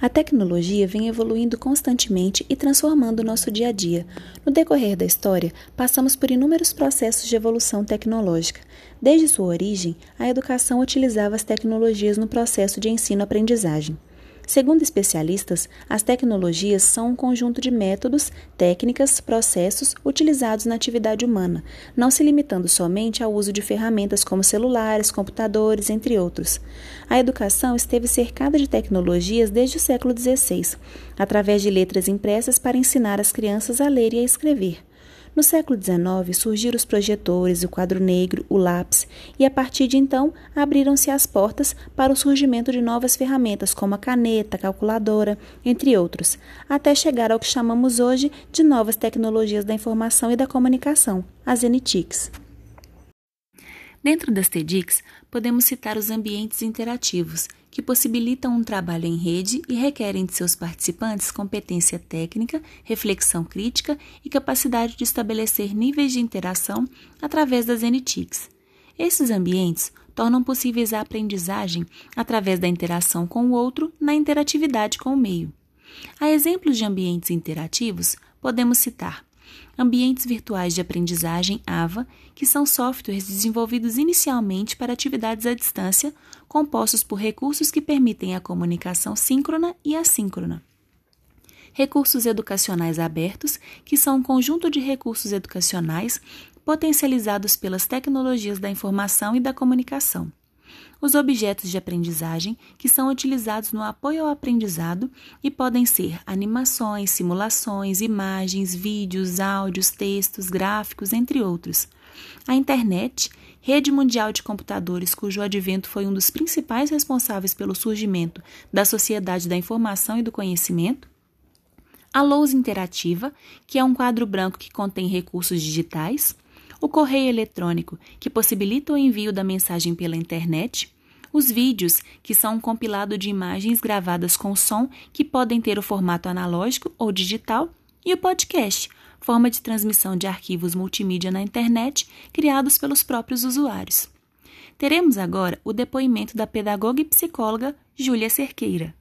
A tecnologia vem evoluindo constantemente e transformando o nosso dia a dia. No decorrer da história, passamos por inúmeros processos de evolução tecnológica. Desde sua origem, a educação utilizava as tecnologias no processo de ensino-aprendizagem. Segundo especialistas, as tecnologias são um conjunto de métodos, técnicas, processos utilizados na atividade humana, não se limitando somente ao uso de ferramentas como celulares, computadores, entre outros. A educação esteve cercada de tecnologias desde o século XVI, através de letras impressas para ensinar as crianças a ler e a escrever. No século XIX surgiram os projetores, o quadro negro, o lápis, e a partir de então abriram-se as portas para o surgimento de novas ferramentas como a caneta, a calculadora, entre outros, até chegar ao que chamamos hoje de novas tecnologias da informação e da comunicação, as NTICs. Dentro das TEDx, podemos citar os ambientes interativos, que possibilitam um trabalho em rede e requerem de seus participantes competência técnica, reflexão crítica e capacidade de estabelecer níveis de interação através das NTICs. Esses ambientes tornam possíveis a aprendizagem através da interação com o outro na interatividade com o meio. A exemplos de ambientes interativos, podemos citar ambientes virtuais de aprendizagem AVA, que são softwares desenvolvidos inicialmente para atividades à distância, compostos por recursos que permitem a comunicação síncrona e assíncrona. Recursos educacionais abertos, que são um conjunto de recursos educacionais potencializados pelas tecnologias da informação e da comunicação os objetos de aprendizagem que são utilizados no apoio ao aprendizado e podem ser animações, simulações, imagens, vídeos, áudios, textos, gráficos, entre outros. A internet, rede mundial de computadores cujo advento foi um dos principais responsáveis pelo surgimento da sociedade da informação e do conhecimento. A lousa interativa, que é um quadro branco que contém recursos digitais o correio eletrônico, que possibilita o envio da mensagem pela internet, os vídeos, que são um compilado de imagens gravadas com som que podem ter o formato analógico ou digital, e o podcast, forma de transmissão de arquivos multimídia na internet criados pelos próprios usuários. Teremos agora o depoimento da pedagoga e psicóloga Júlia Cerqueira.